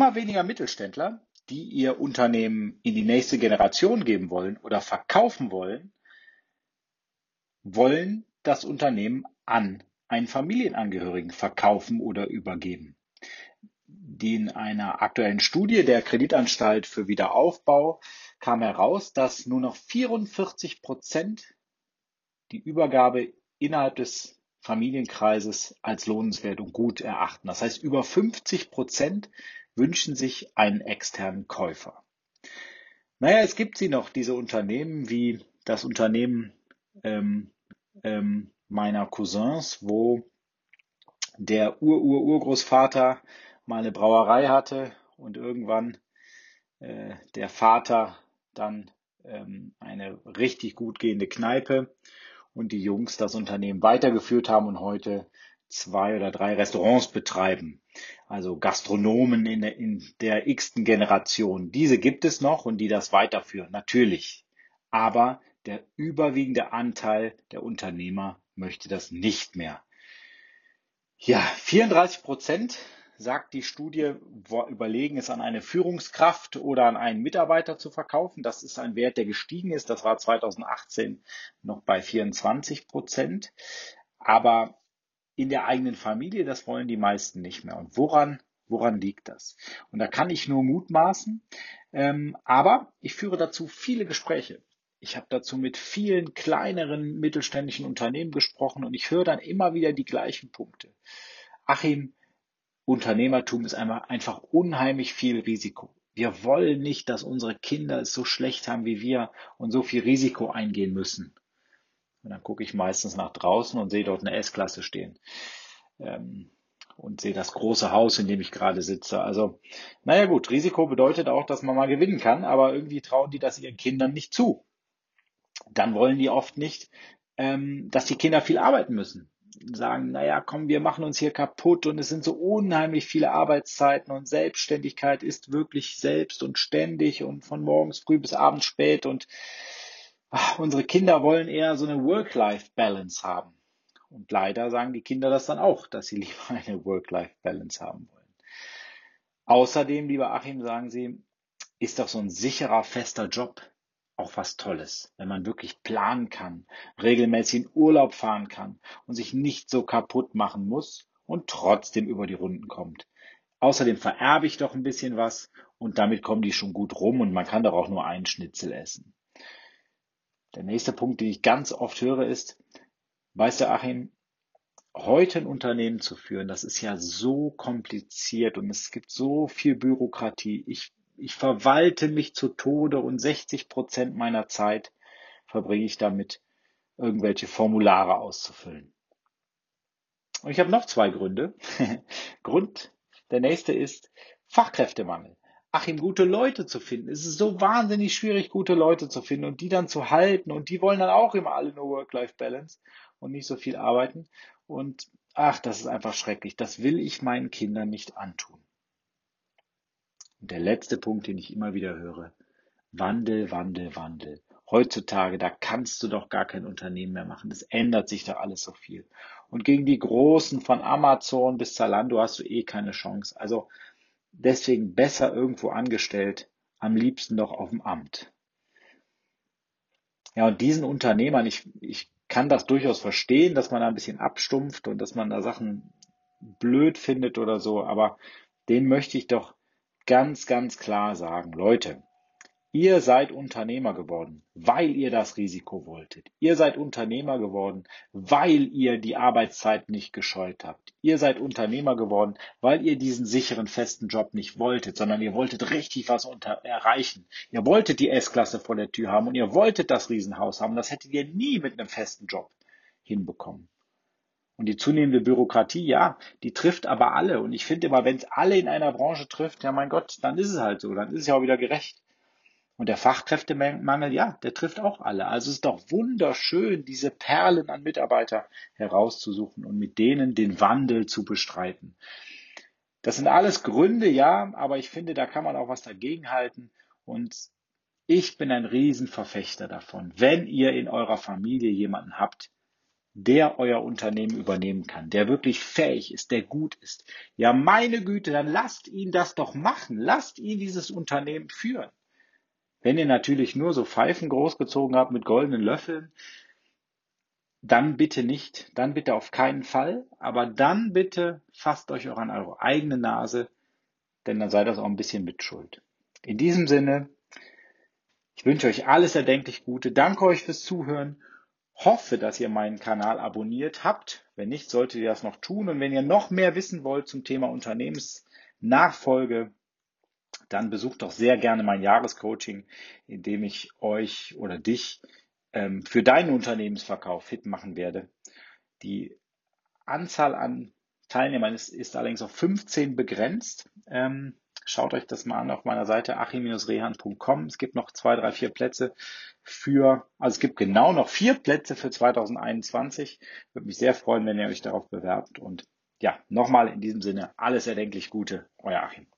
Immer weniger Mittelständler, die ihr Unternehmen in die nächste Generation geben wollen oder verkaufen wollen, wollen das Unternehmen an einen Familienangehörigen verkaufen oder übergeben. Die in einer aktuellen Studie der Kreditanstalt für Wiederaufbau kam heraus, dass nur noch 44 Prozent die Übergabe innerhalb des Familienkreises als lohnenswert und gut erachten. Das heißt, über 50 Prozent wünschen sich einen externen Käufer. Naja, es gibt sie noch, diese Unternehmen wie das Unternehmen ähm, ähm, meiner Cousins, wo der Ur-Ur-Urgroßvater mal eine Brauerei hatte und irgendwann äh, der Vater dann ähm, eine richtig gut gehende Kneipe und die Jungs das Unternehmen weitergeführt haben und heute zwei oder drei Restaurants betreiben. Also Gastronomen in der, in der x-ten Generation. Diese gibt es noch und die das weiterführen, natürlich. Aber der überwiegende Anteil der Unternehmer möchte das nicht mehr. Ja, 34 Prozent sagt die Studie, überlegen es an eine Führungskraft oder an einen Mitarbeiter zu verkaufen. Das ist ein Wert, der gestiegen ist. Das war 2018 noch bei 24 Prozent. Aber in der eigenen Familie, das wollen die meisten nicht mehr. Und woran, woran liegt das? Und da kann ich nur mutmaßen. Ähm, aber ich führe dazu viele Gespräche. Ich habe dazu mit vielen kleineren mittelständischen Unternehmen gesprochen und ich höre dann immer wieder die gleichen Punkte. Achim, Unternehmertum ist einfach unheimlich viel Risiko. Wir wollen nicht, dass unsere Kinder es so schlecht haben wie wir und so viel Risiko eingehen müssen. Und dann gucke ich meistens nach draußen und sehe dort eine S-Klasse stehen. Ähm, und sehe das große Haus, in dem ich gerade sitze. Also, naja gut, Risiko bedeutet auch, dass man mal gewinnen kann, aber irgendwie trauen die das ihren Kindern nicht zu. Dann wollen die oft nicht, ähm, dass die Kinder viel arbeiten müssen sagen, naja, komm, wir machen uns hier kaputt und es sind so unheimlich viele Arbeitszeiten und Selbstständigkeit ist wirklich selbst und ständig und von morgens früh bis abends spät und unsere Kinder wollen eher so eine Work-Life-Balance haben. Und leider sagen die Kinder das dann auch, dass sie lieber eine Work-Life-Balance haben wollen. Außerdem, lieber Achim, sagen sie, ist doch so ein sicherer, fester Job auch was Tolles, wenn man wirklich planen kann, regelmäßig in Urlaub fahren kann und sich nicht so kaputt machen muss und trotzdem über die Runden kommt. Außerdem vererbe ich doch ein bisschen was und damit kommen die schon gut rum und man kann doch auch nur einen Schnitzel essen. Der nächste Punkt, den ich ganz oft höre, ist, weißt du, Achim, heute ein Unternehmen zu führen, das ist ja so kompliziert und es gibt so viel Bürokratie. Ich ich verwalte mich zu Tode und 60 Prozent meiner Zeit verbringe ich damit, irgendwelche Formulare auszufüllen. Und ich habe noch zwei Gründe. Grund, der nächste ist Fachkräftemangel. Achim, gute Leute zu finden. Es ist so wahnsinnig schwierig, gute Leute zu finden und die dann zu halten. Und die wollen dann auch immer alle nur Work-Life-Balance und nicht so viel arbeiten. Und ach, das ist einfach schrecklich. Das will ich meinen Kindern nicht antun. Und der letzte Punkt, den ich immer wieder höre, Wandel, Wandel, Wandel. Heutzutage, da kannst du doch gar kein Unternehmen mehr machen. Das ändert sich doch alles so viel. Und gegen die Großen von Amazon bis Zalando hast du eh keine Chance. Also deswegen besser irgendwo angestellt, am liebsten doch auf dem Amt. Ja, und diesen Unternehmern, ich, ich kann das durchaus verstehen, dass man da ein bisschen abstumpft und dass man da Sachen blöd findet oder so, aber dem möchte ich doch ganz, ganz klar sagen, Leute, ihr seid Unternehmer geworden, weil ihr das Risiko wolltet. Ihr seid Unternehmer geworden, weil ihr die Arbeitszeit nicht gescheut habt. Ihr seid Unternehmer geworden, weil ihr diesen sicheren, festen Job nicht wolltet, sondern ihr wolltet richtig was unter erreichen. Ihr wolltet die S-Klasse vor der Tür haben und ihr wolltet das Riesenhaus haben. Das hättet ihr nie mit einem festen Job hinbekommen. Und die zunehmende Bürokratie, ja, die trifft aber alle. Und ich finde immer, wenn es alle in einer Branche trifft, ja mein Gott, dann ist es halt so, dann ist es ja auch wieder gerecht. Und der Fachkräftemangel, ja, der trifft auch alle. Also es ist doch wunderschön, diese Perlen an Mitarbeiter herauszusuchen und mit denen den Wandel zu bestreiten. Das sind alles Gründe, ja, aber ich finde, da kann man auch was dagegen halten. Und ich bin ein Riesenverfechter davon. Wenn ihr in eurer Familie jemanden habt, der euer Unternehmen übernehmen kann, der wirklich fähig ist, der gut ist. Ja, meine Güte, dann lasst ihn das doch machen. Lasst ihn dieses Unternehmen führen. Wenn ihr natürlich nur so Pfeifen großgezogen habt mit goldenen Löffeln, dann bitte nicht, dann bitte auf keinen Fall, aber dann bitte fasst euch auch an eure eigene Nase, denn dann seid das auch ein bisschen mitschuld. In diesem Sinne, ich wünsche euch alles erdenklich Gute, danke euch fürs Zuhören hoffe, dass ihr meinen Kanal abonniert habt. Wenn nicht, solltet ihr das noch tun. Und wenn ihr noch mehr wissen wollt zum Thema Unternehmensnachfolge, dann besucht doch sehr gerne mein Jahrescoaching, in dem ich euch oder dich ähm, für deinen Unternehmensverkauf fit machen werde. Die Anzahl an Teilnehmern ist, ist allerdings auf 15 begrenzt. Ähm, Schaut euch das mal an auf meiner Seite achim-rehan.com. Es gibt noch zwei, drei, vier Plätze für, also es gibt genau noch vier Plätze für 2021. Würde mich sehr freuen, wenn ihr euch darauf bewerbt. Und ja, nochmal in diesem Sinne alles erdenklich Gute, euer Achim.